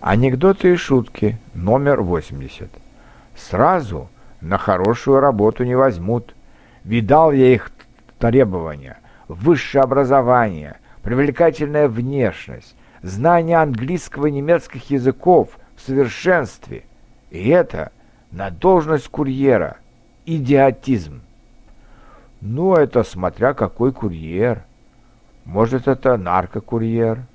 Анекдоты и шутки номер 80. Сразу на хорошую работу не возьмут. Видал я их требования. Высшее образование, привлекательная внешность, знание английского и немецких языков в совершенстве. И это на должность курьера. Идиотизм. Ну, это смотря какой курьер. Может, это наркокурьер,